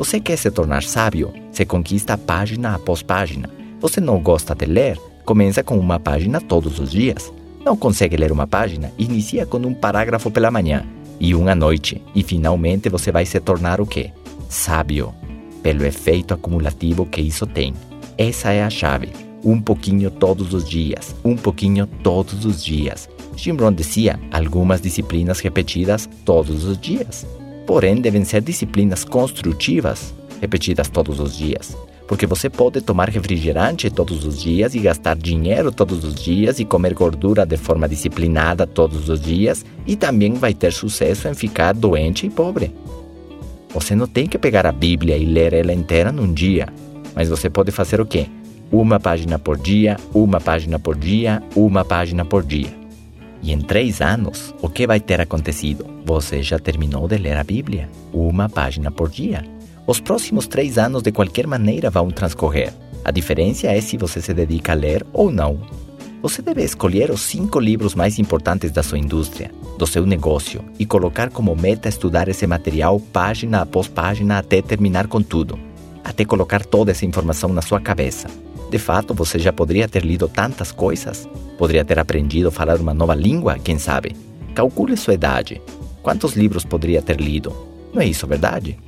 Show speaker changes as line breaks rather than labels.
Você quer se tornar sábio? Se conquista página após página. Você não gosta de ler? Começa com uma página todos os dias. Não consegue ler uma página? Inicia com um parágrafo pela manhã e um à noite. E finalmente você vai se tornar o quê? Sábio. Pelo efeito acumulativo que isso tem. Essa é a chave. Um pouquinho todos os dias. Um pouquinho todos os dias. Jim Rohn dizia algumas disciplinas repetidas todos os dias. Porém, devem ser disciplinas construtivas, repetidas todos os dias. Porque você pode tomar refrigerante todos os dias e gastar dinheiro todos os dias e comer gordura de forma disciplinada todos os dias e também vai ter sucesso em ficar doente e pobre. Você não tem que pegar a Bíblia e ler ela inteira num dia, mas você pode fazer o quê? Uma página por dia, uma página por dia, uma página por dia. E em três anos, o que vai ter acontecido? Você já terminou de ler a Bíblia, uma página por dia. Os próximos três anos, de qualquer maneira, vão transcorrer. A diferença é se você se dedica a ler ou não. Você deve escolher os cinco livros mais importantes da sua indústria, do seu negócio, e colocar como meta estudar esse material página após página até terminar com tudo, até colocar toda essa informação na sua cabeça. De fato, você já poderia ter lido tantas coisas. Poderia ter aprendido a falar uma nova língua, quem sabe? Calcule sua idade. Quantos livros poderia ter lido? Não é isso verdade?